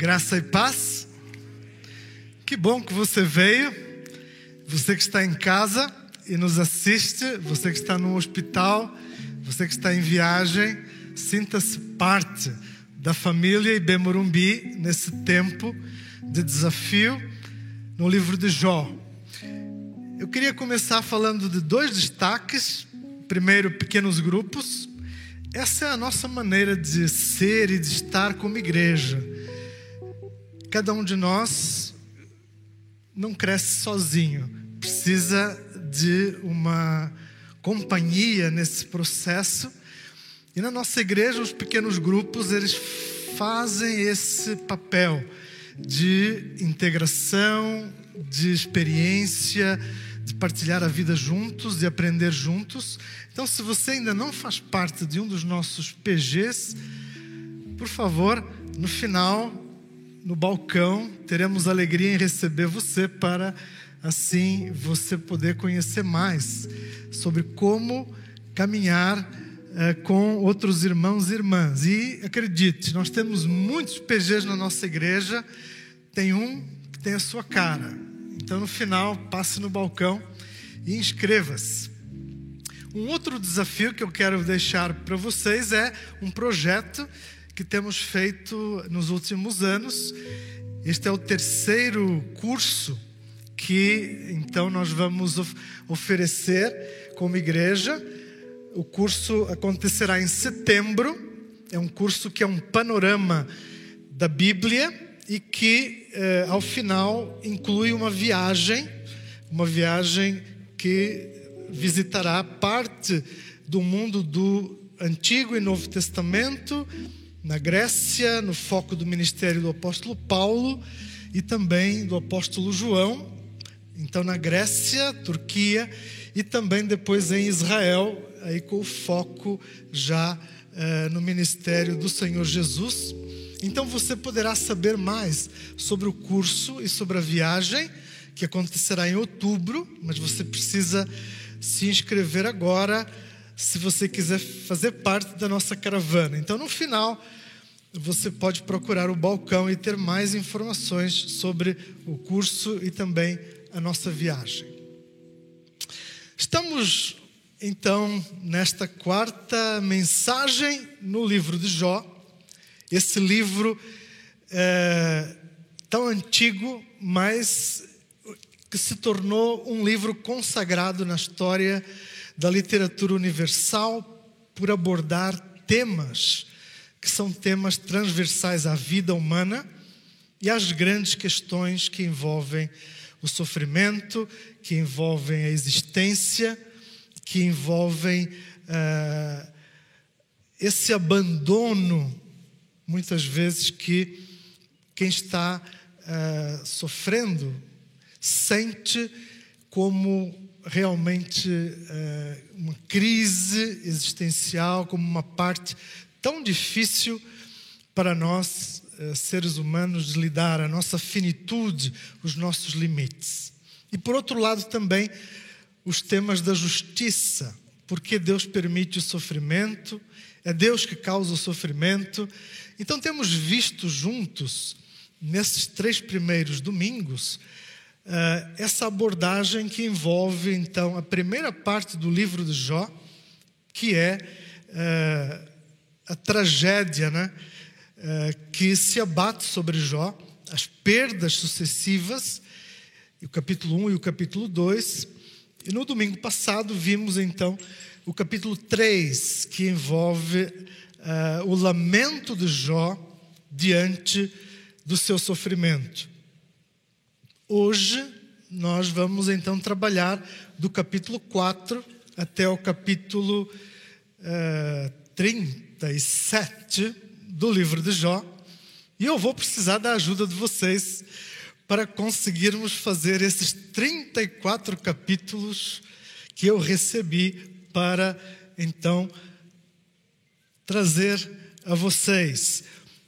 Graça e paz. Que bom que você veio. Você que está em casa e nos assiste, você que está no hospital, você que está em viagem, sinta-se parte da família Ibemorumbi nesse tempo de desafio no livro de Jó. Eu queria começar falando de dois destaques. Primeiro, pequenos grupos. Essa é a nossa maneira de ser e de estar como igreja. Cada um de nós não cresce sozinho, precisa de uma companhia nesse processo. E na nossa igreja, os pequenos grupos, eles fazem esse papel de integração, de experiência, de partilhar a vida juntos, de aprender juntos. Então, se você ainda não faz parte de um dos nossos PGs, por favor, no final, no balcão, teremos alegria em receber você para assim você poder conhecer mais sobre como caminhar eh, com outros irmãos e irmãs. E acredite, nós temos muitos PGs na nossa igreja, tem um que tem a sua cara. Então, no final, passe no balcão e inscreva-se. Um outro desafio que eu quero deixar para vocês é um projeto que temos feito nos últimos anos. Este é o terceiro curso que então nós vamos of oferecer como igreja. O curso acontecerá em setembro. É um curso que é um panorama da Bíblia e que, eh, ao final, inclui uma viagem, uma viagem que visitará parte do mundo do Antigo e Novo Testamento, na Grécia, no foco do ministério do apóstolo Paulo e também do apóstolo João. Então, na Grécia, Turquia e também depois em Israel, aí com o foco já eh, no ministério do Senhor Jesus. Então, você poderá saber mais sobre o curso e sobre a viagem que acontecerá em outubro, mas você precisa se inscrever agora se você quiser fazer parte da nossa caravana. Então, no final, você pode procurar o balcão e ter mais informações sobre o curso e também a nossa viagem. Estamos, então, nesta quarta mensagem no livro de Jó. Esse livro é tão antigo, mas que se tornou um livro consagrado na história da literatura universal por abordar temas que são temas transversais à vida humana e às grandes questões que envolvem o sofrimento, que envolvem a existência, que envolvem uh, esse abandono, muitas vezes, que quem está uh, sofrendo sente como realmente uh, uma crise existencial, como uma parte tão difícil para nós, uh, seres humanos, de lidar, a nossa finitude, os nossos limites. E por outro lado também os temas da justiça, porque Deus permite o sofrimento, é Deus que causa o sofrimento. Então temos visto juntos, nesses três primeiros domingos, essa abordagem que envolve, então, a primeira parte do livro de Jó, que é uh, a tragédia né, uh, que se abate sobre Jó, as perdas sucessivas, o capítulo 1 e o capítulo 2. E no domingo passado vimos, então, o capítulo 3, que envolve o lamento de Jó diante do seu sofrimento. Hoje nós vamos então trabalhar do capítulo 4 até o capítulo uh, eh, 37 do livro de Jó. E eu vou precisar da ajuda de vocês para conseguirmos fazer esses 34 capítulos que eu recebi para então trazer a vocês.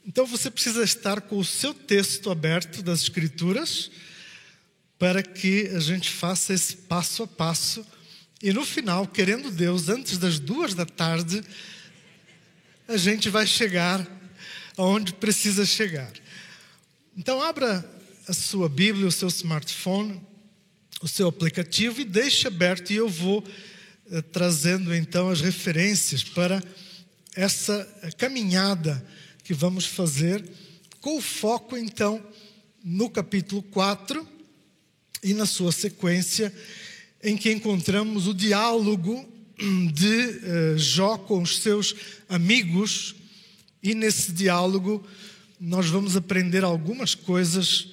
Então você precisa estar com o seu texto aberto das Escrituras para que a gente faça esse passo a passo. E no final, querendo Deus, antes das duas da tarde, a gente vai chegar aonde precisa chegar. Então, abra a sua Bíblia, o seu smartphone, o seu aplicativo e deixe aberto, e eu vou eh, trazendo então as referências para essa caminhada que vamos fazer, com o foco então no capítulo 4 e na sua sequência, em que encontramos o diálogo de uh, Jó com os seus amigos, e nesse diálogo nós vamos aprender algumas coisas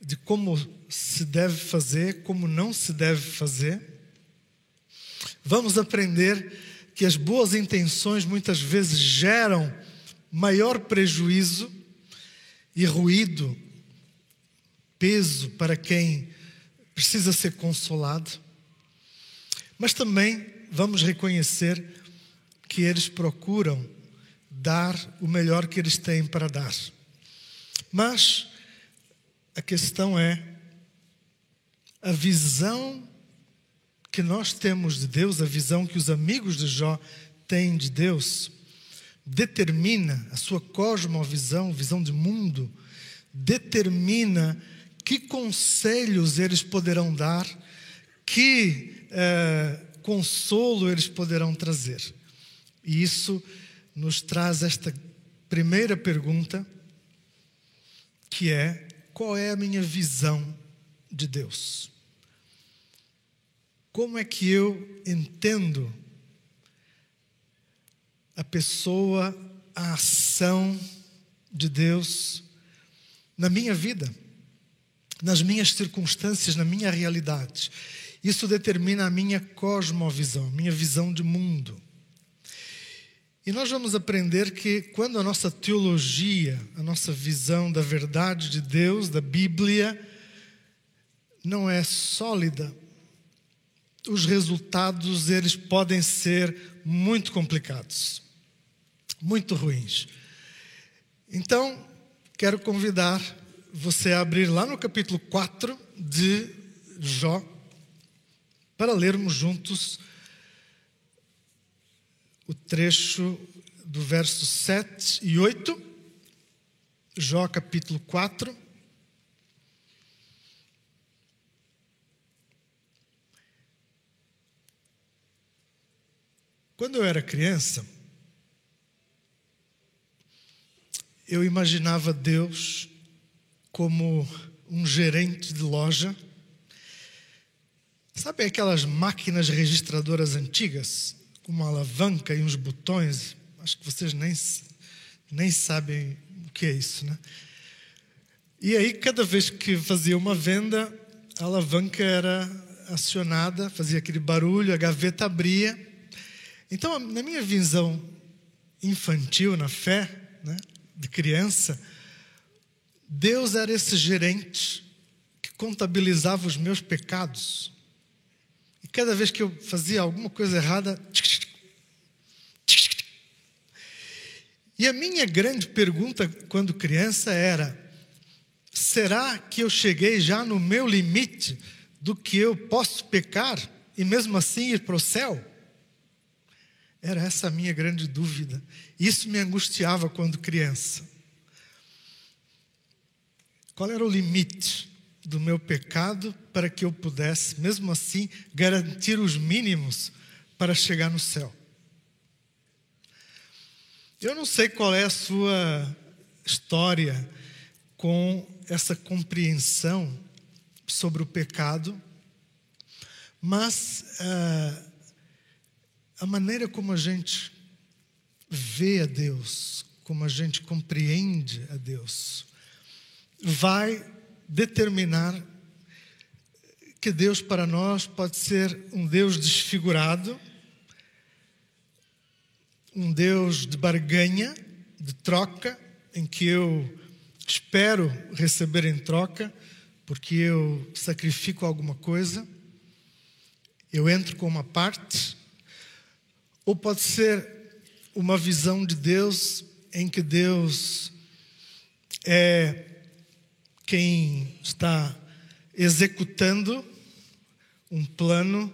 de como se deve fazer, como não se deve fazer. Vamos aprender que as boas intenções muitas vezes geram maior prejuízo e ruído, peso para quem precisa ser consolado. Mas também vamos reconhecer que eles procuram dar o melhor que eles têm para dar. Mas a questão é a visão que nós temos de Deus, a visão que os amigos de Jó têm de Deus, determina a sua cosmovisão, visão de mundo, determina que conselhos eles poderão dar, que eh, consolo eles poderão trazer. E isso nos traz esta primeira pergunta, que é: qual é a minha visão de Deus? Como é que eu entendo a pessoa, a ação de Deus na minha vida, nas minhas circunstâncias, na minha realidade? Isso determina a minha cosmovisão, minha visão de mundo. E nós vamos aprender que quando a nossa teologia, a nossa visão da verdade de Deus, da Bíblia, não é sólida, os resultados eles podem ser muito complicados, muito ruins. Então, quero convidar você abrir lá no capítulo 4 de Jó, para lermos juntos o trecho do verso 7 e 8, Jó capítulo 4. Quando eu era criança, eu imaginava Deus como um gerente de loja Sabe aquelas máquinas registradoras antigas, com uma alavanca e uns botões? Acho que vocês nem, nem sabem o que é isso, né? E aí, cada vez que fazia uma venda, a alavanca era acionada, fazia aquele barulho, a gaveta abria. Então, na minha visão infantil, na fé, né, de criança, Deus era esse gerente que contabilizava os meus pecados cada vez que eu fazia alguma coisa errada. E a minha grande pergunta quando criança era: será que eu cheguei já no meu limite do que eu posso pecar e mesmo assim ir para o céu? Era essa a minha grande dúvida. Isso me angustiava quando criança. Qual era o limite? do meu pecado para que eu pudesse, mesmo assim, garantir os mínimos para chegar no céu. Eu não sei qual é a sua história com essa compreensão sobre o pecado, mas uh, a maneira como a gente vê a Deus, como a gente compreende a Deus, vai determinar que Deus para nós pode ser um Deus desfigurado, um Deus de barganha, de troca, em que eu espero receber em troca, porque eu sacrifico alguma coisa, eu entro com uma parte, ou pode ser uma visão de Deus em que Deus é quem está executando um plano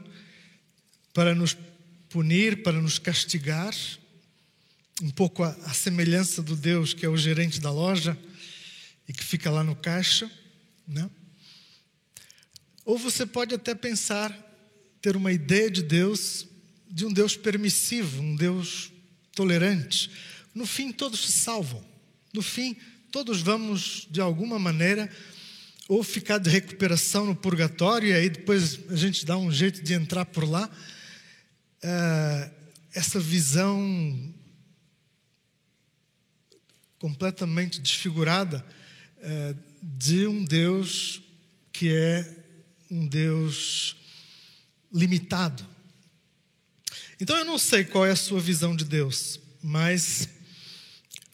para nos punir, para nos castigar, um pouco a, semelhança do Deus que é o gerente da loja e e que fica lá no caixa, né? Ou você pode até pensar, ter uma ideia de Deus, de um Deus permissivo, um Deus tolerante. No fim, todos se salvam. No fim, todos vamos, de alguma maneira, ou ficar de recuperação no purgatório, e aí depois a gente dá um jeito de entrar por lá. É, essa visão completamente desfigurada é, de um Deus que é um Deus limitado. Então eu não sei qual é a sua visão de Deus, mas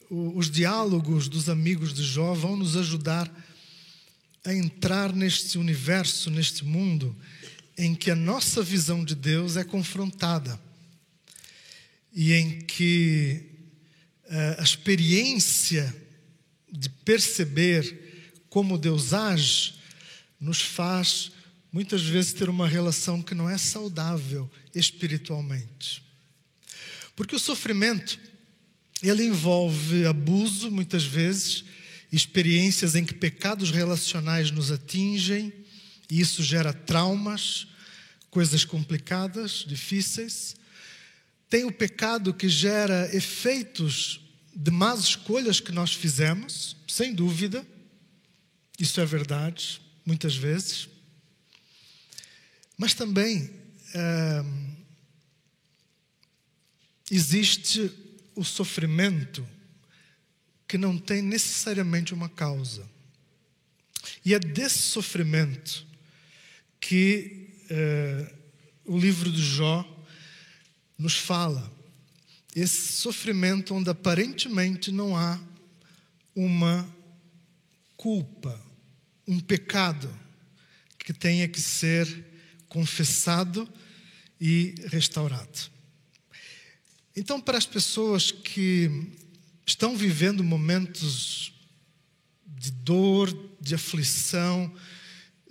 os diálogos dos amigos de Jó vão nos ajudar a entrar neste universo, neste mundo, em que a nossa visão de Deus é confrontada e em que uh, a experiência de perceber como Deus age nos faz muitas vezes ter uma relação que não é saudável espiritualmente. Porque o sofrimento ele envolve abuso muitas vezes, experiências em que pecados relacionais nos atingem, e isso gera traumas, coisas complicadas, difíceis. Tem o pecado que gera efeitos de más escolhas que nós fizemos, sem dúvida, isso é verdade, muitas vezes. Mas também é, existe o sofrimento que não tem necessariamente uma causa. E é desse sofrimento que é, o livro de Jó nos fala. Esse sofrimento onde aparentemente não há uma culpa, um pecado que tenha que ser confessado e restaurado. Então, para as pessoas que estão vivendo momentos de dor, de aflição,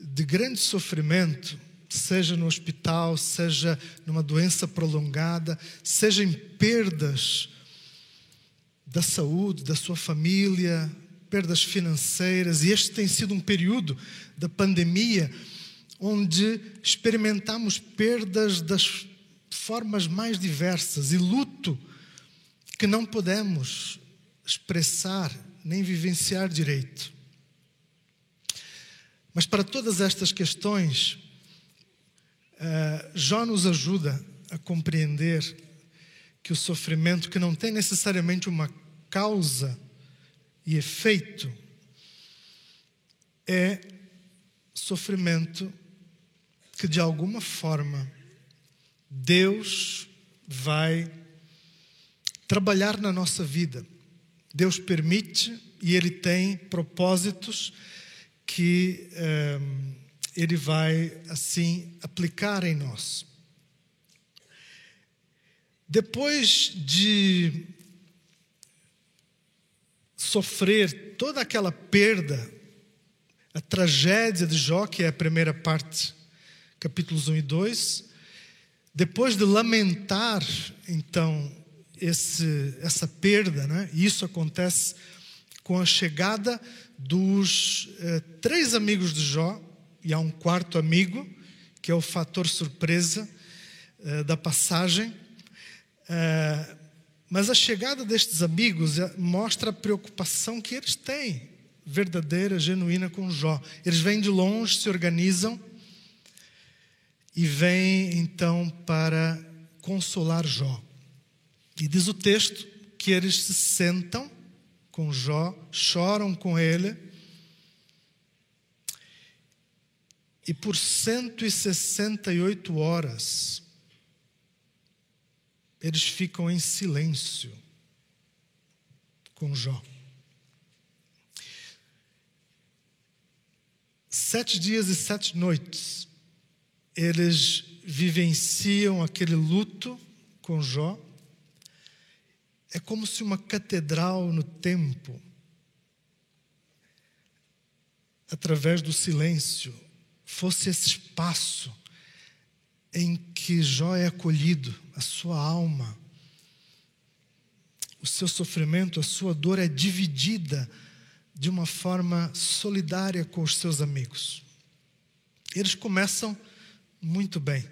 de grande sofrimento, seja no hospital, seja numa doença prolongada, seja em perdas da saúde, da sua família, perdas financeiras, e este tem sido um período da pandemia onde experimentamos perdas das formas mais diversas e luto que não podemos expressar nem vivenciar direito. Mas para todas estas questões, uh, Jó nos ajuda a compreender que o sofrimento, que não tem necessariamente uma causa e efeito, é sofrimento que de alguma forma Deus vai trabalhar na nossa vida. Deus permite e Ele tem propósitos que eh, Ele vai, assim, aplicar em nós. Depois de sofrer toda aquela perda, a tragédia de Jó, que é a primeira parte capítulos 1 e 2. Depois de lamentar, então, esse, essa perda, né? isso acontece com a chegada dos eh, três amigos de Jó, e há um quarto amigo, que é o fator surpresa eh, da passagem. Eh, mas a chegada destes amigos eh, mostra a preocupação que eles têm, verdadeira, genuína com Jó. Eles vêm de longe, se organizam e vem então para consolar Jó. E diz o texto que eles se sentam com Jó, choram com ele, e por 168 horas eles ficam em silêncio com Jó. Sete dias e sete noites eles vivenciam aquele luto com Jó. É como se uma catedral no tempo, através do silêncio, fosse esse espaço em que Jó é acolhido, a sua alma, o seu sofrimento, a sua dor é dividida de uma forma solidária com os seus amigos. Eles começam muito bem.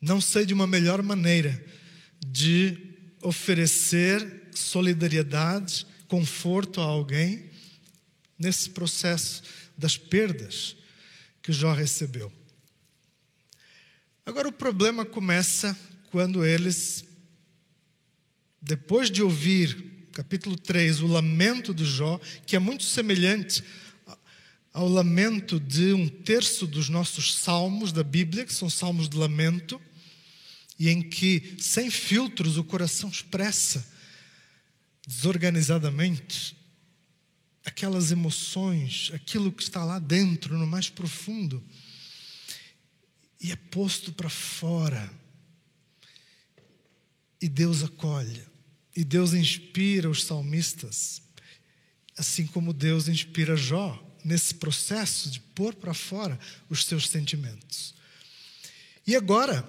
Não sei de uma melhor maneira de oferecer solidariedade, conforto a alguém nesse processo das perdas que Jó recebeu. Agora o problema começa quando eles, depois de ouvir, capítulo 3, o lamento de Jó, que é muito semelhante ao lamento de um terço dos nossos salmos da Bíblia, que são salmos de lamento, e em que, sem filtros, o coração expressa desorganizadamente aquelas emoções, aquilo que está lá dentro, no mais profundo, e é posto para fora. E Deus acolhe, e Deus inspira os salmistas, assim como Deus inspira Jó nesse processo de pôr para fora os seus sentimentos. E agora,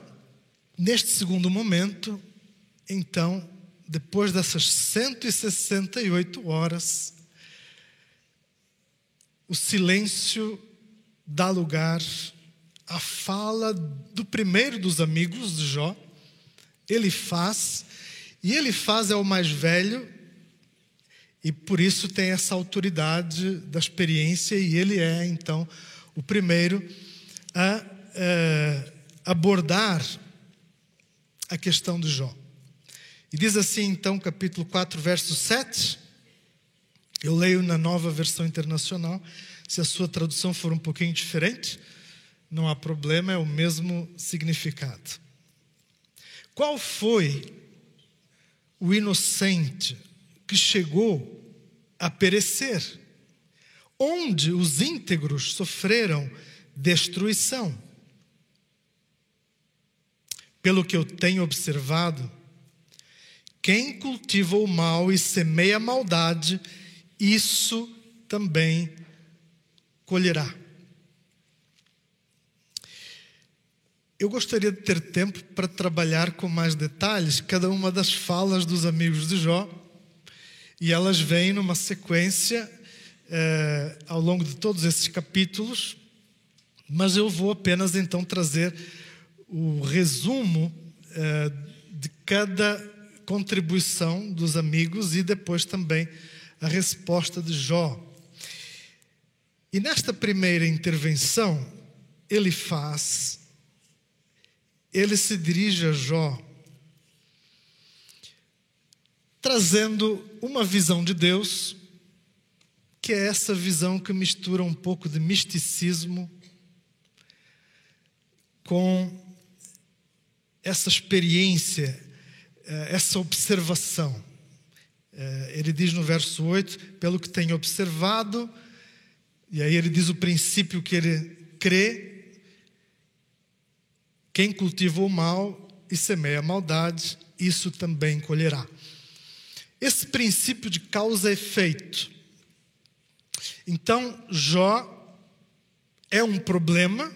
neste segundo momento, então, depois dessas 168 horas, o silêncio dá lugar à fala do primeiro dos amigos de Jó. Ele faz, e ele faz é o mais velho, e por isso tem essa autoridade da experiência, e ele é, então, o primeiro a, eh, abordar a questão de Jó. E diz assim, então, capítulo 4, verso 7. Eu leio na nova versão internacional. Se a sua tradução for um pouquinho diferente, não há problema, é o mesmo significado. Qual foi o inocente que chegou a perecer? Onde os íntegros sofreram destruição? Pelo que eu tenho observado, quem cultiva o mal e semeia a maldade, isso também colherá. Eu gostaria de ter tempo para trabalhar com mais detalhes cada uma das falas dos amigos de Jó, e elas vêm numa sequência eh, ao longo de todos esses capítulos, mas eu vou apenas então trazer o resumo eh, de cada contribuição dos amigos e depois também a resposta de Jó. E nesta primeira intervenção, ele faz, ele se dirige a Jó, trazendo uma visão de Deus, que é essa visão que mistura um pouco de misticismo com essa experiência, eh, essa observação. É, ele diz no verso 8: pelo que tem observado, e aí ele diz o princípio que ele crê, quem cultiva o mal e semeia a maldade, isso também colherá. Esse princípio de causa efeito. Então, Jó é um problema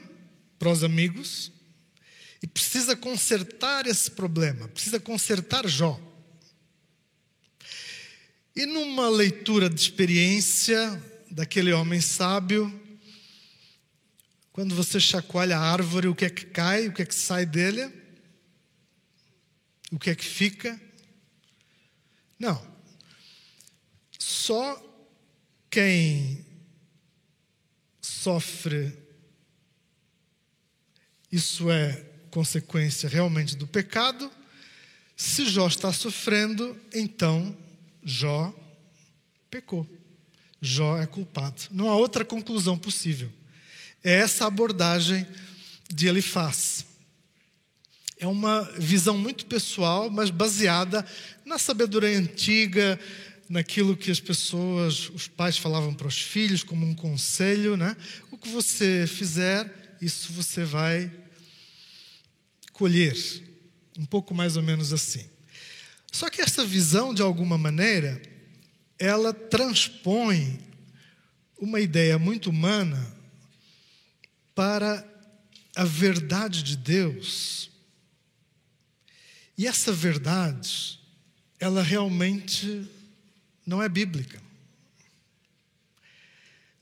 para os amigos e precisa consertar esse problema, precisa consertar Jó. E numa leitura de experiência daquele homem sábio, quando você chacoalha a árvore, o que é que cai, o que é que sai dele? O que é que fica? Não. Só quem sofre, isso é consequência realmente do pecado. Se Jó está sofrendo, então Jó pecou. Jó é culpado. Não há outra conclusão possível. É essa abordagem de Elifaz. É uma visão muito pessoal, mas baseada na sabedoria antiga, naquilo que as pessoas, os pais falavam para os filhos como um conselho, né? O que você fizer, isso você vai colher. Um pouco mais ou menos assim. Só que essa visão, de alguma maneira, ela transpõe uma ideia muito humana para a verdade de Deus. E essa verdade, ela realmente não é bíblica.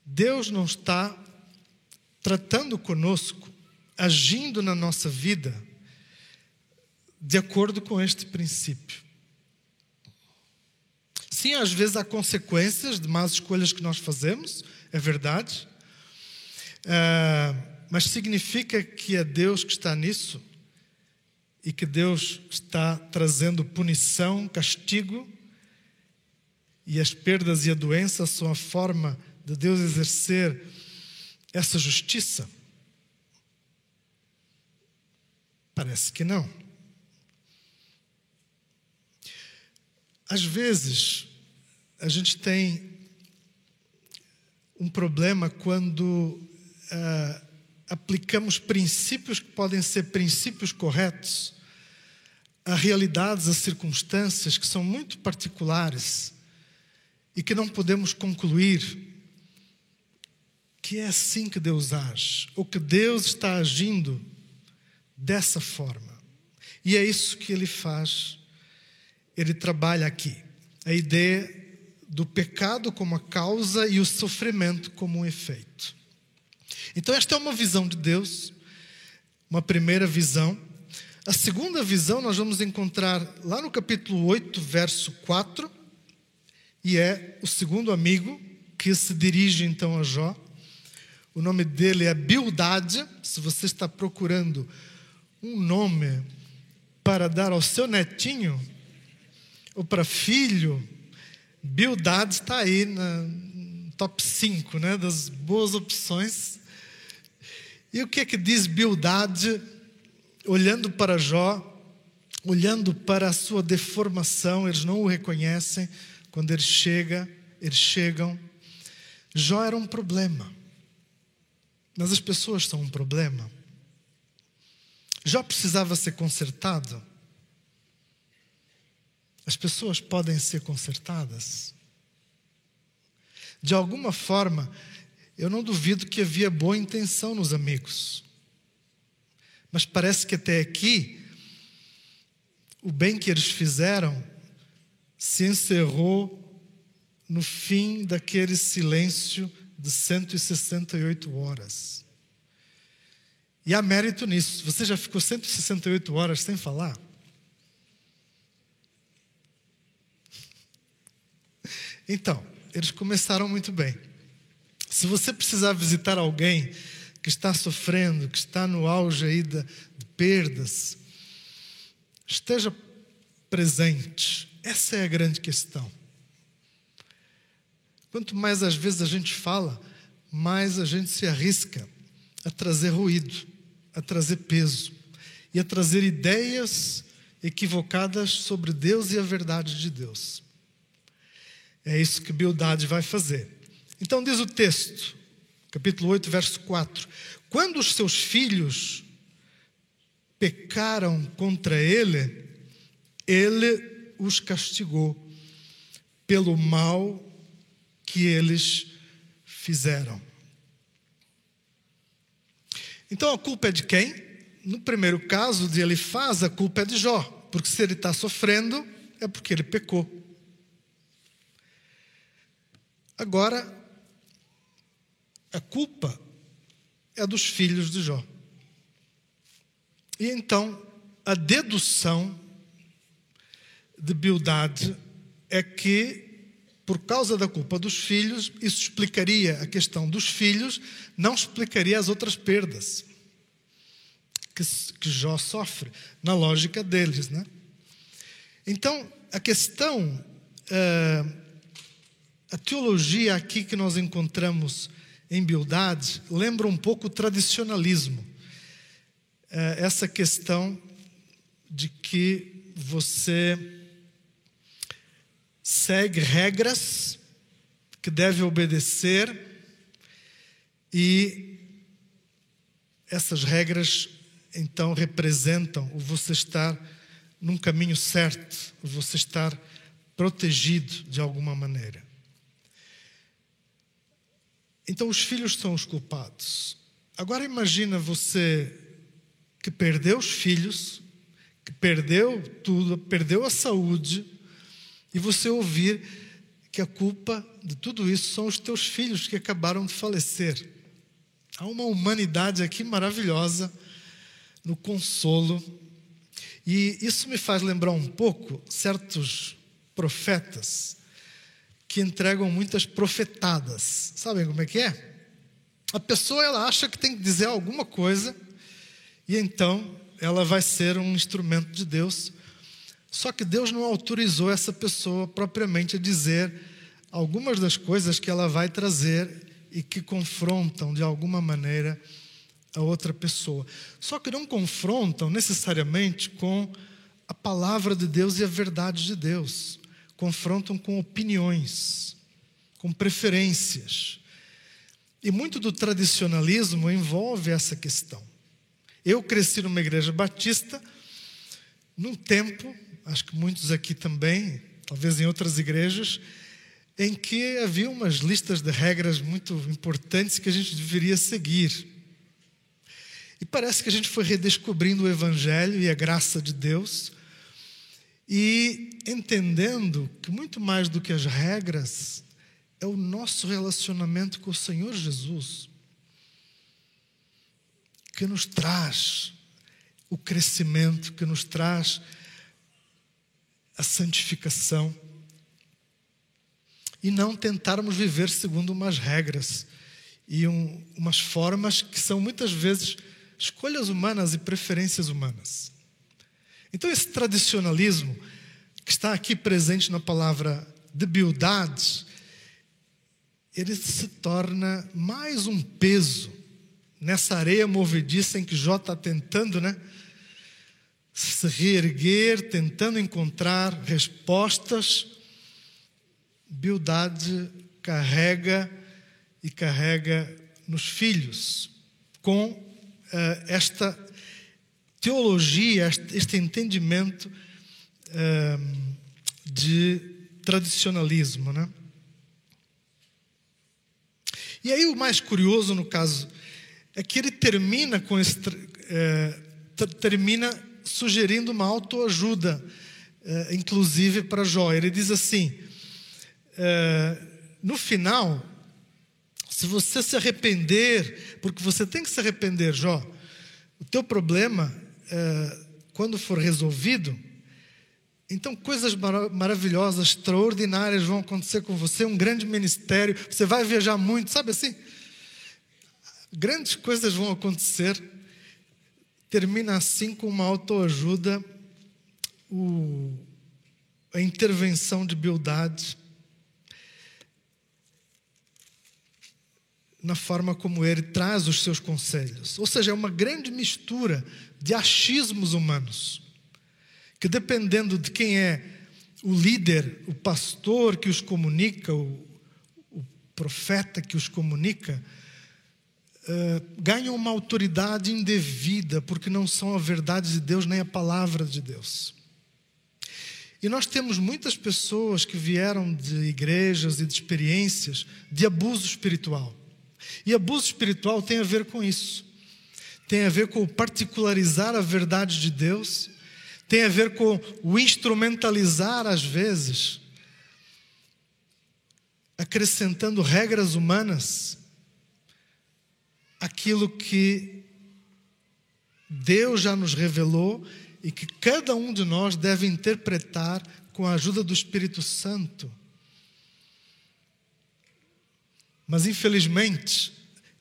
Deus não está tratando conosco, agindo na nossa vida, de acordo com este princípio. Sim, às vezes há consequências de más escolhas que nós fazemos, é verdade, uh, mas significa que é Deus que está nisso e que Deus está trazendo punição, castigo, e as perdas e a doença são a forma de Deus exercer essa justiça? Parece que não. Às vezes, a gente tem um problema quando uh, aplicamos princípios que podem ser princípios corretos a realidades, a circunstâncias que são muito particulares e que não podemos concluir que é assim que Deus age, ou que Deus está agindo dessa forma. E é isso que ele faz, ele trabalha aqui. A ideia do pecado como a causa e o sofrimento como um efeito. Então, esta é uma visão de Deus, uma primeira visão. A segunda visão nós vamos encontrar lá no capítulo 8, verso 4, e é o segundo amigo que se dirige então a Jó. O nome dele é Bildade. Se você está procurando um nome para dar ao seu netinho ou para filho, Bildade está aí na top 5 né, das boas opções. E o que é que diz Bildade, olhando para Jó, olhando para a sua deformação, eles não o reconhecem, quando ele chega, eles chegam. Jó era um problema, mas as pessoas são um problema. Jó precisava ser consertado. As pessoas podem ser consertadas. De alguma forma, eu não duvido que havia boa intenção nos amigos. Mas parece que até aqui, o bem que eles fizeram se encerrou no fim daquele silêncio de 168 horas. E há mérito nisso. Você já ficou 168 horas sem falar? Então, eles começaram muito bem. Se você precisar visitar alguém que está sofrendo, que está no auge aí de, de perdas, esteja presente. Essa é a grande questão. Quanto mais às vezes a gente fala, mais a gente se arrisca a trazer ruído, a trazer peso e a trazer ideias equivocadas sobre Deus e a verdade de Deus. É isso que Bildade vai fazer. Então diz o texto, capítulo 8, verso 4: Quando os seus filhos pecaram contra ele, ele os castigou pelo mal que eles fizeram. Então a culpa é de quem? No primeiro caso de ele faz, a culpa é de Jó, porque se ele está sofrendo, é porque ele pecou. Agora, a culpa é dos filhos de Jó. E então, a dedução de Bildade é que, por causa da culpa dos filhos, isso explicaria a questão dos filhos, não explicaria as outras perdas que, que Jó sofre, na lógica deles. Né? Então, a questão, uh, a teologia aqui que nós encontramos em Bildade lembra um pouco o tradicionalismo. É, essa questão de que você segue regras que deve obedecer e essas regras então representam o você estar num caminho certo, o você estar protegido de alguma maneira. Então os filhos são os culpados. Agora imagina você que perdeu os filhos, que perdeu tudo, perdeu a saúde, e você ouvir que a culpa de tudo isso são os teus filhos que acabaram de falecer. Há uma humanidade aqui maravilhosa no consolo. E isso me faz lembrar um pouco certos profetas que entregam muitas profetadas. Sabem como é que é? A pessoa ela acha que tem que dizer alguma coisa e então ela vai ser um instrumento de Deus. Só que Deus não autorizou essa pessoa propriamente a dizer algumas das coisas que ela vai trazer e que confrontam de alguma maneira a outra pessoa. Só que não confrontam necessariamente com a palavra de Deus e a verdade de Deus. Confrontam com opiniões, com preferências. E muito do tradicionalismo envolve essa questão. Eu cresci numa igreja batista, num tempo, acho que muitos aqui também, talvez em outras igrejas, em que havia umas listas de regras muito importantes que a gente deveria seguir. E parece que a gente foi redescobrindo o Evangelho e a graça de Deus e entendendo que muito mais do que as regras é o nosso relacionamento com o Senhor Jesus que nos traz o crescimento, que nos traz a santificação e não tentarmos viver segundo umas regras e um, umas formas que são muitas vezes escolhas humanas e preferências humanas. Então, esse tradicionalismo que está aqui presente na palavra debilidade, ele se torna mais um peso nessa areia movediça em que Jó está tentando, né? Se reerguer, tentando encontrar respostas Bildade carrega e carrega nos filhos com uh, esta teologia, este, este entendimento uh, de tradicionalismo, né? E aí o mais curioso no caso é que ele termina com esse, é, termina sugerindo uma autoajuda, é, inclusive para Jó. Ele diz assim: é, no final, se você se arrepender, porque você tem que se arrepender, Jó, o teu problema, é, quando for resolvido, então coisas mar maravilhosas, extraordinárias vão acontecer com você, um grande ministério, você vai viajar muito, sabe assim? Grandes coisas vão acontecer. Termina assim com uma autoajuda, o, a intervenção de Bildade na forma como ele traz os seus conselhos. Ou seja, é uma grande mistura de achismos humanos, que dependendo de quem é o líder, o pastor que os comunica, o, o profeta que os comunica, uh, ganham uma autoridade indevida, porque não são a verdade de Deus nem a palavra de Deus. E nós temos muitas pessoas que vieram de igrejas e de experiências de abuso espiritual. E abuso espiritual tem a ver com isso. Tem a ver com particularizar a verdade de Deus, tem a ver com o instrumentalizar às vezes, acrescentando regras humanas aquilo que Deus já nos revelou e que cada um de nós deve interpretar com a ajuda do Espírito Santo. Mas infelizmente,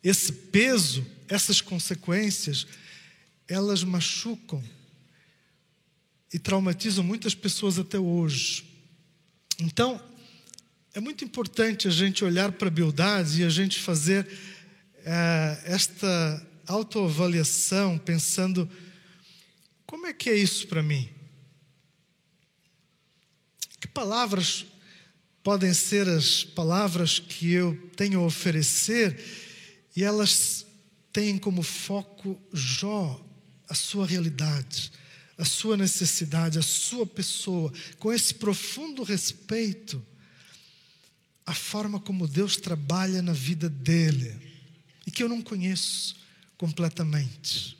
esse peso, essas consequências, elas machucam e traumatizam muitas pessoas até hoje. Então, é muito importante a gente olhar para a beldade e a gente fazer é, esta autoavaliação, pensando: como é que é isso para mim? Que palavras podem ser as palavras que eu tenho a oferecer e elas têm como foco Jó, a sua realidade, a sua necessidade, a sua pessoa, com esse profundo respeito à forma como Deus trabalha na vida dele e que eu não conheço completamente.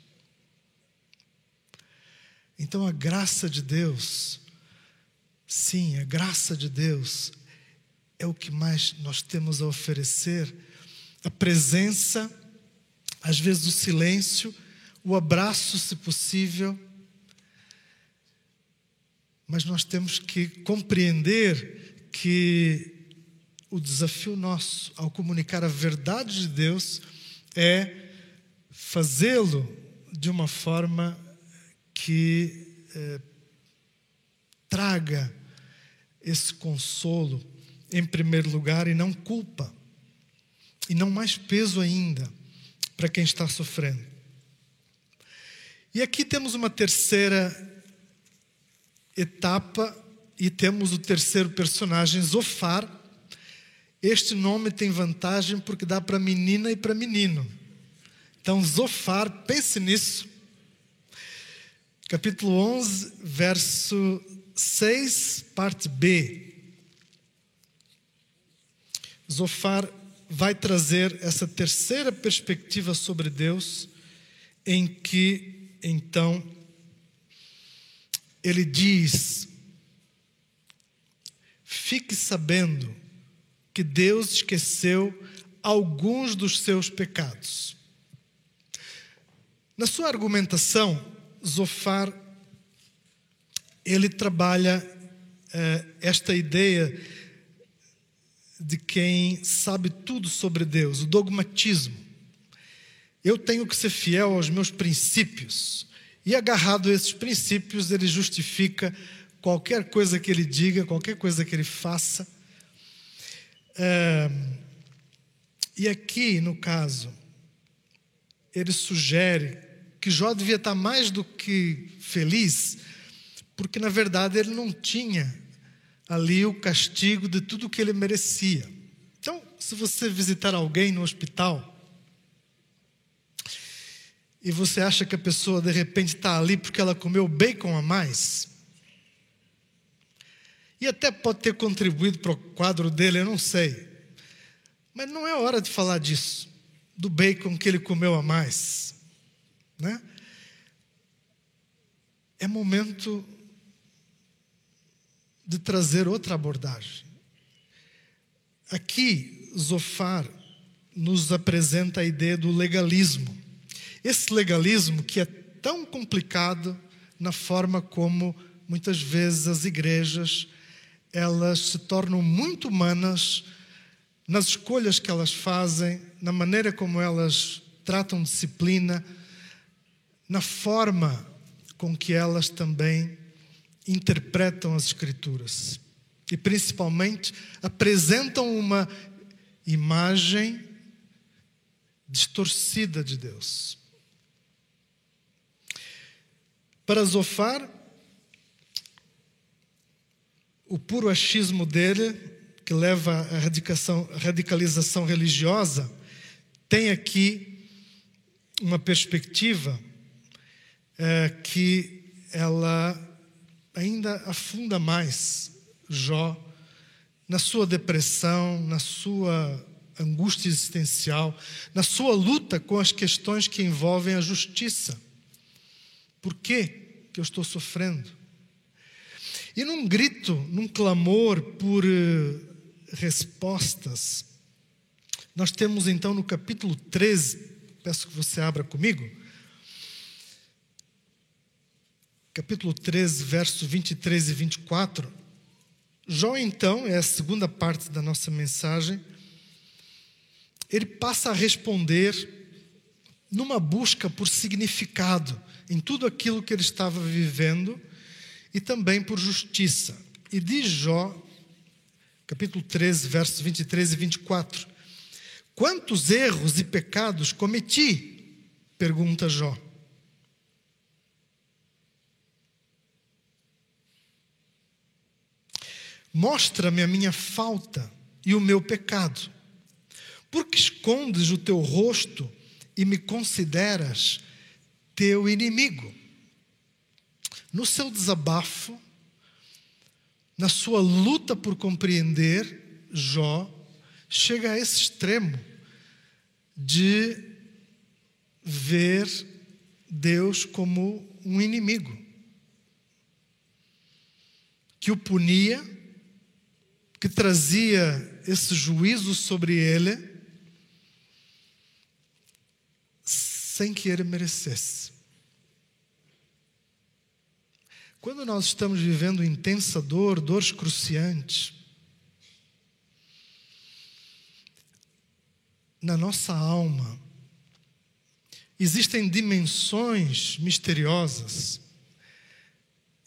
Então a graça de Deus, sim, a graça de Deus é o que mais nós temos a oferecer. A presença, às vezes o silêncio, o abraço, se possível. Mas nós temos que compreender que o desafio nosso ao comunicar a verdade de Deus é fazê-lo de uma forma que eh, traga esse consolo em primeiro lugar e não culpa, e não mais peso ainda para quem está sofrendo. E aqui temos uma terceira etapa e temos o terceiro personagem, Zofar. Este nome tem vantagem porque dá para menina e para menino. Então, Zofar, pense nisso. Capítulo 11, verso 6, parte B. Zofar vai trazer essa terceira perspectiva sobre Deus, em que então ele diz: Fique sabendo que Deus esqueceu alguns dos seus pecados. Na sua argumentação, Zofar ele trabalha eh, esta ideia de quem sabe tudo sobre Deus, o dogmatismo. Eu tenho que ser fiel aos meus princípios. E agarrado a esses princípios, ele justifica qualquer coisa que ele diga, qualquer coisa que ele faça. É, e aqui, no caso, ele sugere que Jó devia estar mais do que feliz, porque na verdade ele não tinha ali o castigo de tudo que ele merecia. Então, se você visitar alguém no hospital e você acha que a pessoa de repente está ali porque ela comeu bacon a mais, e até pode ter contribuído para o quadro dele, eu não sei, mas não é hora de falar disso, do bacon que ele comeu a mais, né? É momento de trazer outra abordagem. Aqui, Zofar nos apresenta a ideia do legalismo. Esse legalismo que é tão complicado na forma como muitas vezes as igrejas elas se tornam muito humanas nas escolhas que elas fazem, na maneira como elas tratam disciplina, na forma com que elas também interpretam as Escrituras e, principalmente, apresentam uma imagem distorcida de Deus. Para Zofar, o puro achismo dele, que leva à radicalização religiosa, tem aqui uma perspectiva é, que ela ainda afunda mais Jó na sua depressão, na sua angústia existencial, na sua luta com as questões que envolvem a justiça. Por que eu estou sofrendo? E num grito, num clamor por uh, respostas, nós temos então no capítulo 13, peço que você abra comigo, capítulo 13, versos 23 e 24, Jó, então, é a segunda parte da nossa mensagem, ele passa a responder numa busca por significado em tudo aquilo que ele estava vivendo e também por justiça. E diz Jó, capítulo 13, versos 23 e 24: Quantos erros e pecados cometi? pergunta Jó. Mostra-me a minha falta e o meu pecado. Porque escondes o teu rosto e me consideras teu inimigo? No seu desabafo, na sua luta por compreender, Jó chega a esse extremo de ver Deus como um inimigo que o punia que trazia esse juízo sobre ele sem que ele merecesse. Quando nós estamos vivendo intensa dor, dores cruciantes, na nossa alma, existem dimensões misteriosas,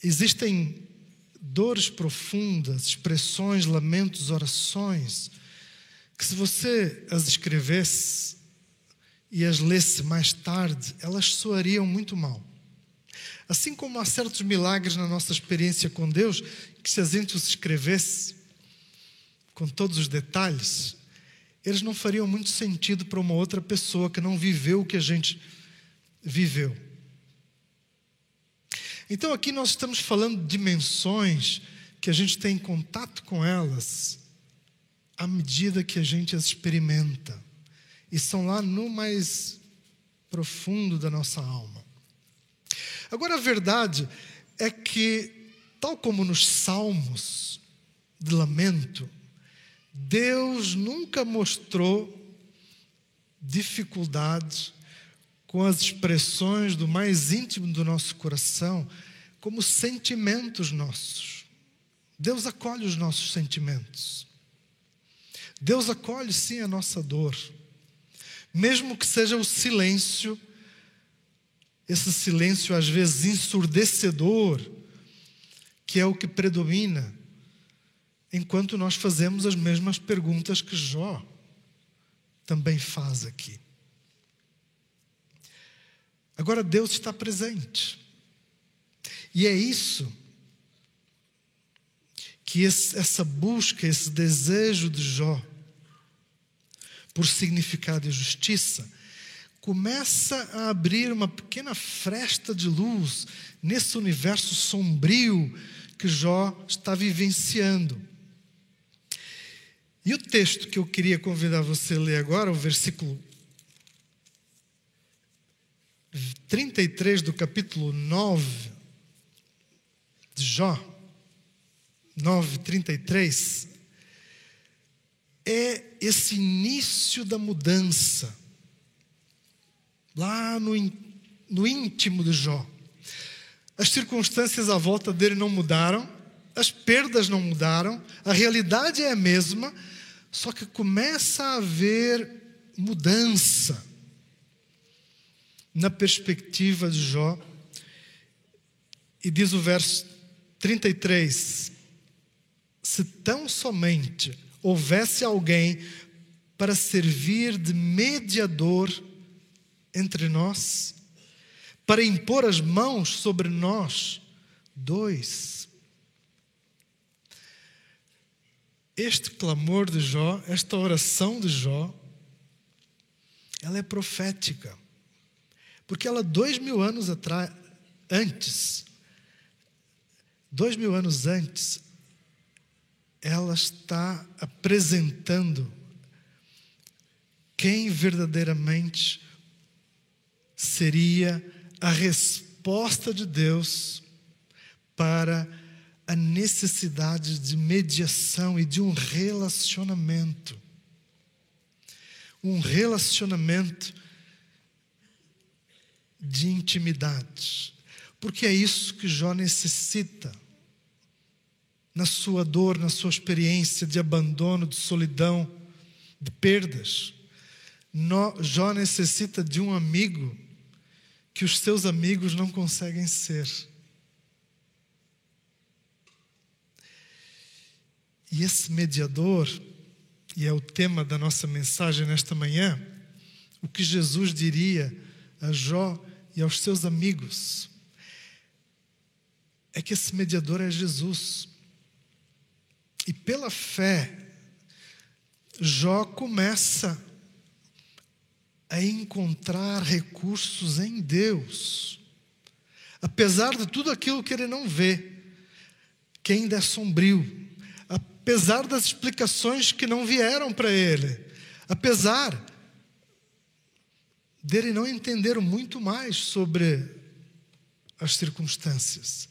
existem dores profundas, expressões, lamentos, orações, que se você as escrevesse e as lesse mais tarde, elas soariam muito mal. Assim como há certos milagres na nossa experiência com Deus, que se a gente os escrevesse com todos os detalhes, eles não fariam muito sentido para uma outra pessoa que não viveu o que a gente viveu. Então aqui nós estamos falando de dimensões que a gente tem contato com elas à medida que a gente as experimenta. E são lá no mais profundo da nossa alma. Agora a verdade é que, tal como nos salmos de lamento, Deus nunca mostrou dificuldade com as expressões do mais íntimo do nosso coração como sentimentos nossos. Deus acolhe os nossos sentimentos. Deus acolhe sim a nossa dor, mesmo que seja o silêncio, esse silêncio às vezes ensurdecedor, que é o que predomina enquanto nós fazemos as mesmas perguntas que Jó também faz aqui. Agora, Deus está presente. E é isso que esse, essa busca, esse desejo de Jó por significado e justiça, começa a abrir uma pequena fresta de luz nesse universo sombrio que Jó está vivenciando. E o texto que eu queria convidar você a ler agora, o versículo 33 do capítulo 9 de Jó, 9, 33, é esse início da mudança, lá no, no íntimo de Jó. As circunstâncias à volta dele não mudaram, as perdas não mudaram, a realidade é a mesma, só que começa a haver mudança na perspectiva de Jó. E diz o verso 33: Se tão somente houvesse alguém para servir de mediador entre nós, para impor as mãos sobre nós dois, este clamor de Jó, esta oração de Jó, ela é profética. Porque ela, dois mil anos atrás, antes, dois mil anos antes, ela está apresentando quem verdadeiramente seria a resposta de Deus para a necessidade de mediação e de um relacionamento. Um relacionamento de intimidade. Porque é isso que Jó necessita. Na sua dor, na sua experiência de abandono, de solidão, de perdas. Jó necessita de um amigo que os seus amigos não conseguem ser. E esse mediador, e é o tema da nossa mensagem nesta manhã, o que Jesus diria a Jó e aos seus amigos, é que esse mediador é Jesus. E pela fé, Jó começa a encontrar recursos em Deus, apesar de tudo aquilo que ele não vê, que ainda é sombrio apesar das explicações que não vieram para ele, apesar dele não entender muito mais sobre as circunstâncias,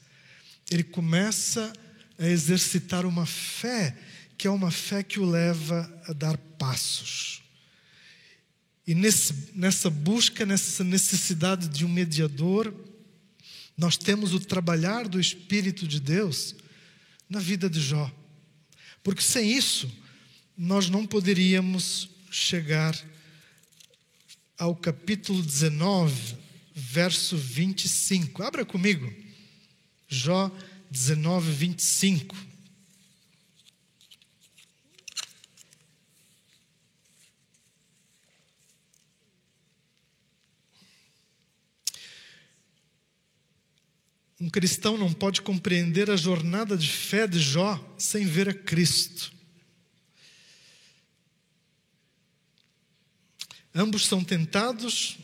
ele começa a exercitar uma fé que é uma fé que o leva a dar passos. E nesse, nessa busca, nessa necessidade de um mediador, nós temos o trabalhar do Espírito de Deus na vida de Jó. Porque sem isso, nós não poderíamos chegar ao capítulo 19, verso 25. Abra comigo. Jó 19, 25. Um cristão não pode compreender a jornada de fé de Jó sem ver a Cristo. Ambos são tentados,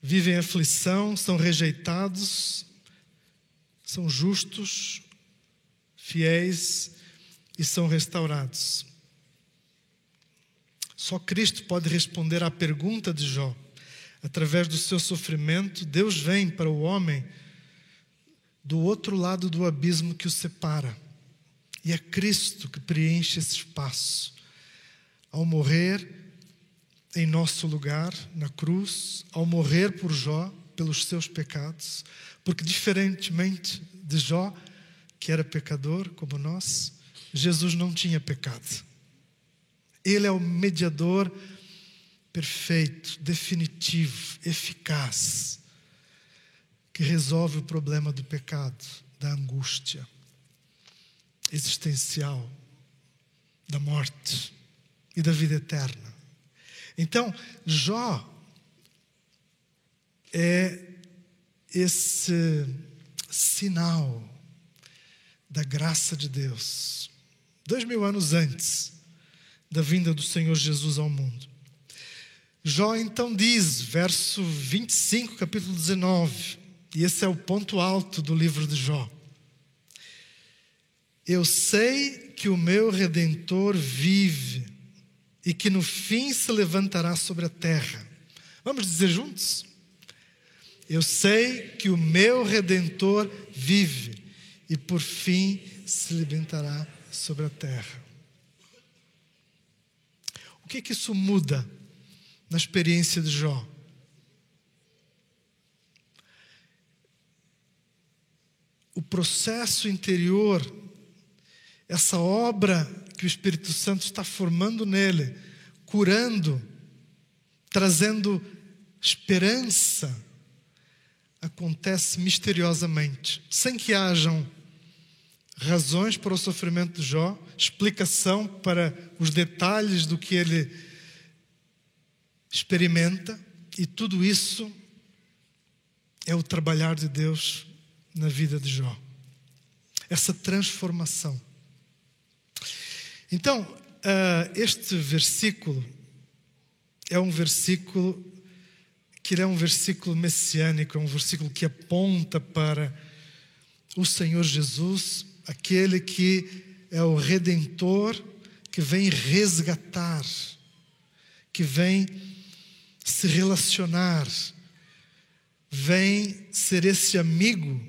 vivem aflição, são rejeitados, são justos, fiéis e são restaurados. Só Cristo pode responder à pergunta de Jó através do seu sofrimento, Deus vem para o homem do outro lado do abismo que o separa. E é Cristo que preenche esse espaço. Ao morrer em nosso lugar, na cruz, ao morrer por Jó, pelos seus pecados, porque diferentemente de Jó, que era pecador como nós, Jesus não tinha pecado. Ele é o mediador perfeito, definitivo, eficaz, que resolve o problema do pecado, da angústia existencial, da morte e da vida eterna. Então, Jó é esse sinal da graça de Deus, dois mil anos antes da vinda do Senhor Jesus ao mundo. Jó então diz, verso 25, capítulo 19, e esse é o ponto alto do livro de Jó. Eu sei que o meu redentor vive e que no fim se levantará sobre a terra. Vamos dizer juntos? Eu sei que o meu redentor vive e por fim se levantará sobre a terra. O que que isso muda na experiência de Jó. O processo interior, essa obra que o Espírito Santo está formando nele, curando, trazendo esperança, acontece misteriosamente, sem que hajam razões para o sofrimento de Jó, explicação para os detalhes do que ele experimenta, e tudo isso é o trabalhar de Deus na vida de Jó. Essa transformação. Então, uh, este versículo é um versículo que é um versículo messiânico, é um versículo que aponta para o Senhor Jesus, aquele que é o redentor que vem resgatar, que vem se relacionar, vem ser esse amigo,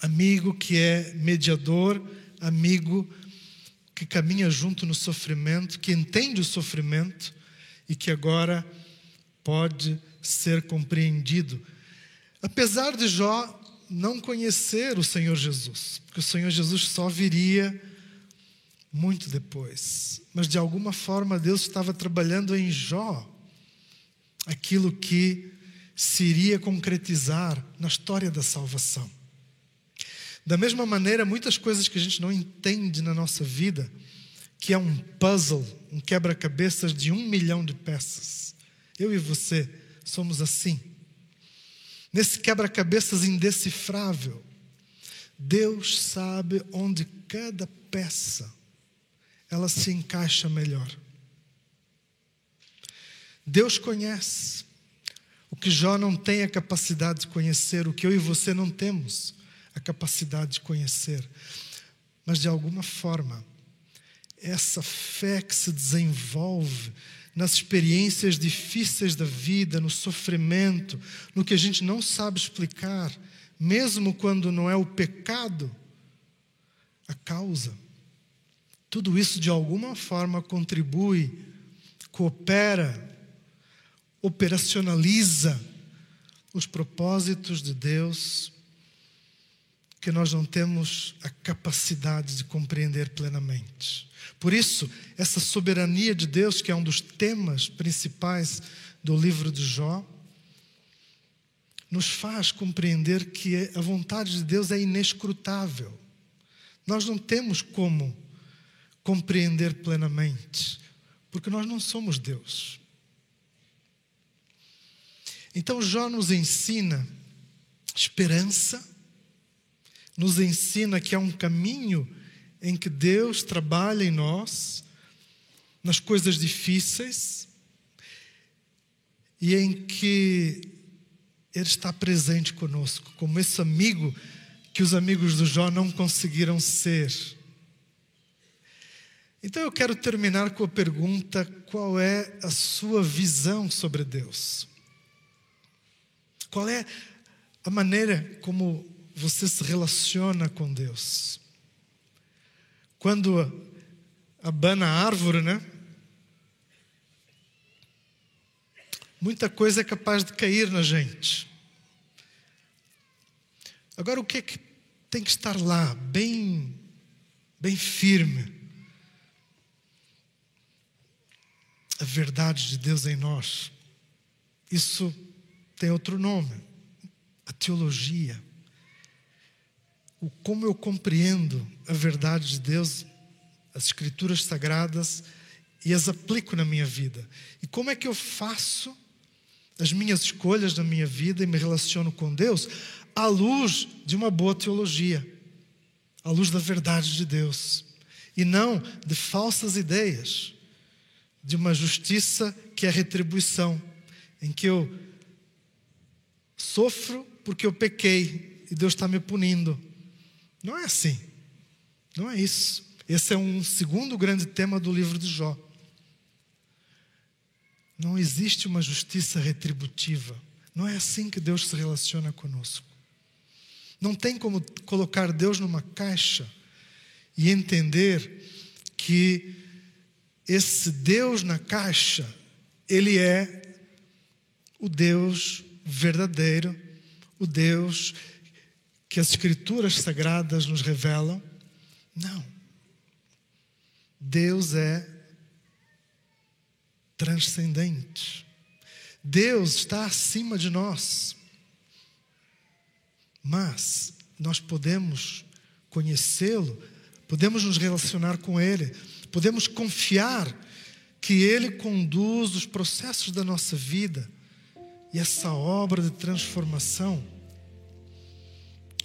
amigo que é mediador, amigo que caminha junto no sofrimento, que entende o sofrimento e que agora pode ser compreendido. Apesar de Jó não conhecer o Senhor Jesus, porque o Senhor Jesus só viria muito depois, mas de alguma forma Deus estava trabalhando em Jó aquilo que se iria concretizar na história da salvação. Da mesma maneira, muitas coisas que a gente não entende na nossa vida, que é um puzzle, um quebra-cabeças de um milhão de peças. Eu e você somos assim. Nesse quebra-cabeças indecifrável, Deus sabe onde cada peça ela se encaixa melhor. Deus conhece o que Jó não tem a capacidade de conhecer, o que eu e você não temos a capacidade de conhecer. Mas de alguma forma, essa fé que se desenvolve nas experiências difíceis da vida, no sofrimento, no que a gente não sabe explicar, mesmo quando não é o pecado, a causa. Tudo isso de alguma forma contribui, coopera, operacionaliza os propósitos de Deus que nós não temos a capacidade de compreender plenamente. Por isso, essa soberania de Deus, que é um dos temas principais do livro de Jó, nos faz compreender que a vontade de Deus é inescrutável. Nós não temos como compreender plenamente, porque nós não somos Deus. Então, Jó nos ensina esperança, nos ensina que há um caminho em que Deus trabalha em nós, nas coisas difíceis, e em que Ele está presente conosco, como esse amigo que os amigos do Jó não conseguiram ser. Então eu quero terminar com a pergunta: qual é a sua visão sobre Deus? Qual é a maneira como você se relaciona com Deus? Quando abana a árvore, né? Muita coisa é capaz de cair na gente. Agora, o que é que tem que estar lá, bem, bem firme? A verdade de Deus em nós. Isso tem outro nome: a teologia. O como eu compreendo a verdade de Deus, as Escrituras sagradas e as aplico na minha vida. E como é que eu faço as minhas escolhas na minha vida e me relaciono com Deus à luz de uma boa teologia, à luz da verdade de Deus, e não de falsas ideias, de uma justiça que é retribuição, em que eu sofro porque eu pequei e Deus está me punindo. Não é assim. Não é isso. Esse é um segundo grande tema do livro de Jó. Não existe uma justiça retributiva. Não é assim que Deus se relaciona conosco. Não tem como colocar Deus numa caixa e entender que esse Deus na caixa, ele é o Deus verdadeiro, o Deus que as Escrituras sagradas nos revelam. Não. Deus é transcendente. Deus está acima de nós. Mas nós podemos conhecê-lo, podemos nos relacionar com Ele, podemos confiar que Ele conduz os processos da nossa vida e essa obra de transformação,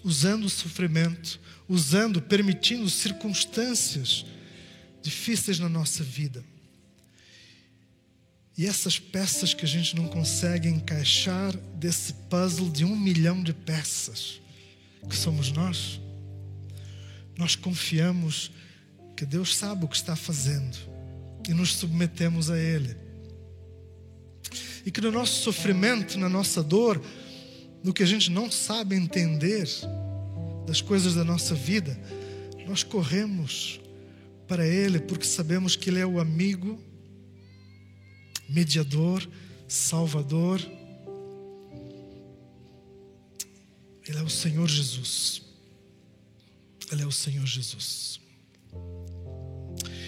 usando o sofrimento, usando, permitindo circunstâncias difíceis na nossa vida. E essas peças que a gente não consegue encaixar desse puzzle de um milhão de peças, que somos nós, nós confiamos que Deus sabe o que está fazendo e nos submetemos a Ele. E que no nosso sofrimento, na nossa dor, no que a gente não sabe entender das coisas da nossa vida, nós corremos para Ele porque sabemos que Ele é o amigo mediador, salvador. Ele é o Senhor Jesus. Ele é o Senhor Jesus.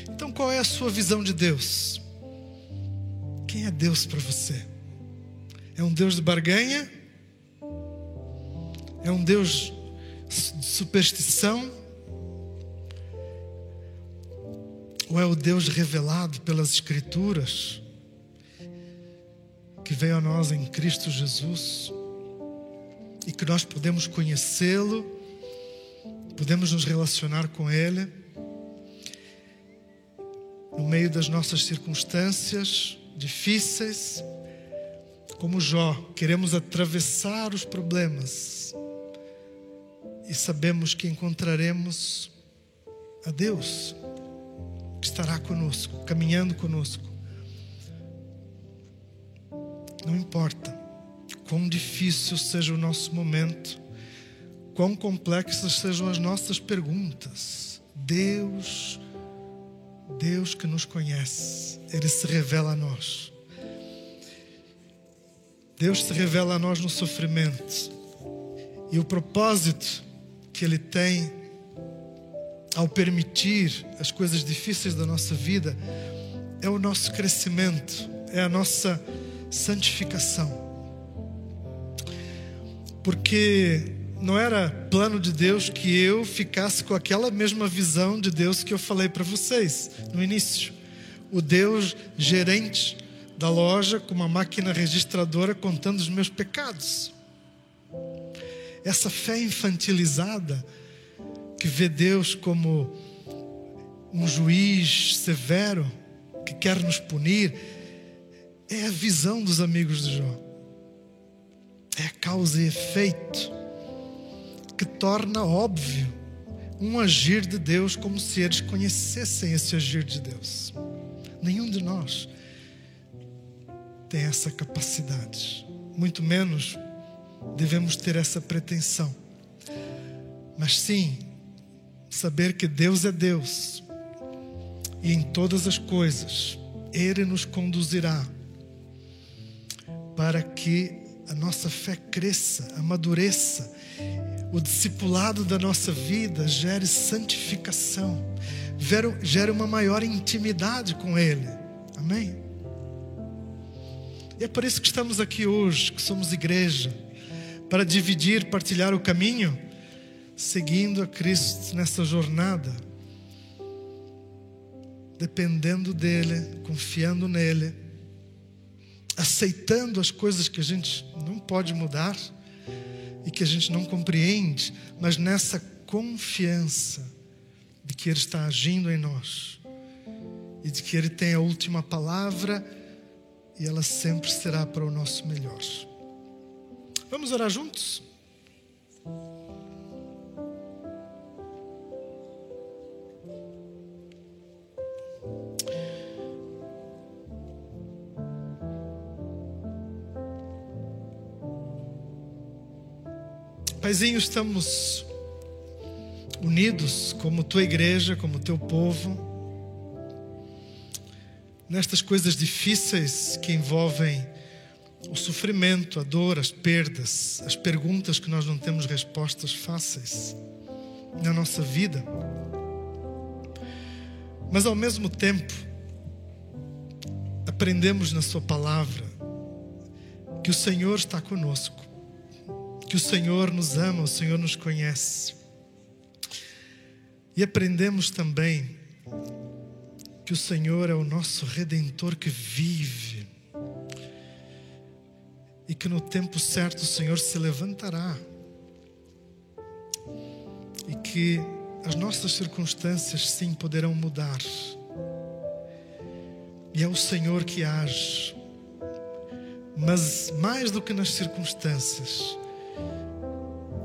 Então, qual é a sua visão de Deus? Quem é Deus para você? É um Deus de barganha? É um Deus de superstição? Ou é o Deus revelado pelas Escrituras? que veio a nós em Cristo Jesus e que nós podemos conhecê-lo, podemos nos relacionar com Ele no meio das nossas circunstâncias difíceis, como Jó, queremos atravessar os problemas e sabemos que encontraremos a Deus que estará conosco, caminhando conosco. Não importa quão difícil seja o nosso momento, quão complexas sejam as nossas perguntas, Deus, Deus que nos conhece, Ele se revela a nós. Deus se revela a nós no sofrimento. E o propósito que Ele tem ao permitir as coisas difíceis da nossa vida é o nosso crescimento, é a nossa santificação. Porque não era plano de Deus que eu ficasse com aquela mesma visão de Deus que eu falei para vocês no início. O Deus gerente da loja com uma máquina registradora contando os meus pecados. Essa fé infantilizada que vê Deus como um juiz severo que quer nos punir é a visão dos amigos de Jó. É a causa e efeito que torna óbvio um agir de Deus como se eles conhecessem esse agir de Deus. Nenhum de nós tem essa capacidade, muito menos devemos ter essa pretensão. Mas sim, saber que Deus é Deus e em todas as coisas Ele nos conduzirá para que a nossa fé cresça, amadureça o discipulado da nossa vida gere santificação, gere uma maior intimidade com Ele. Amém? E é por isso que estamos aqui hoje, que somos igreja, para dividir, partilhar o caminho, seguindo a Cristo nessa jornada, dependendo dEle, confiando nele, aceitando as coisas que a gente não pode mudar e que a gente não compreende, mas nessa confiança de que Ele está agindo em nós e de que Ele tem a última palavra e ela sempre será para o nosso melhor. Vamos orar juntos? Paizinho, estamos unidos como tua igreja, como teu povo, nestas coisas difíceis que envolvem o sofrimento, a dor, as perdas, as perguntas que nós não temos respostas fáceis na nossa vida. Mas ao mesmo tempo, aprendemos na Sua palavra que o Senhor está conosco que o Senhor nos ama, o Senhor nos conhece. E aprendemos também que o Senhor é o nosso redentor que vive. E que no tempo certo o Senhor se levantará. E que as nossas circunstâncias sim poderão mudar. E é o Senhor que age. Mas mais do que nas circunstâncias,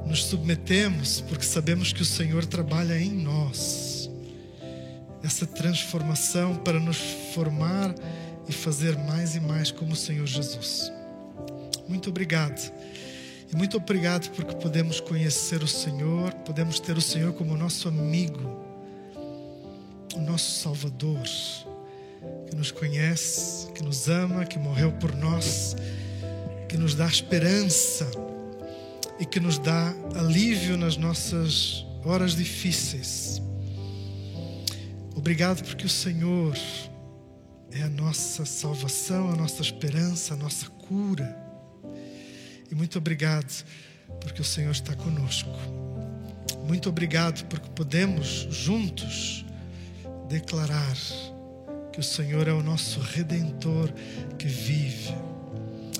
nos submetemos porque sabemos que o Senhor trabalha em nós. Essa transformação para nos formar e fazer mais e mais como o Senhor Jesus. Muito obrigado. E muito obrigado porque podemos conhecer o Senhor, podemos ter o Senhor como nosso amigo, o nosso Salvador, que nos conhece, que nos ama, que morreu por nós, que nos dá esperança e que nos dá alívio nas nossas horas difíceis. Obrigado porque o Senhor é a nossa salvação, a nossa esperança, a nossa cura. E muito obrigado porque o Senhor está conosco. Muito obrigado porque podemos juntos declarar que o Senhor é o nosso redentor que vive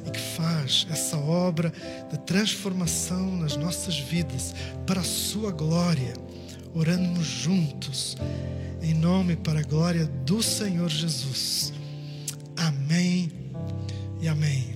e que faz essa obra de transformação nas nossas vidas para a Sua glória. Oramos juntos, em nome para a glória do Senhor Jesus. Amém e amém.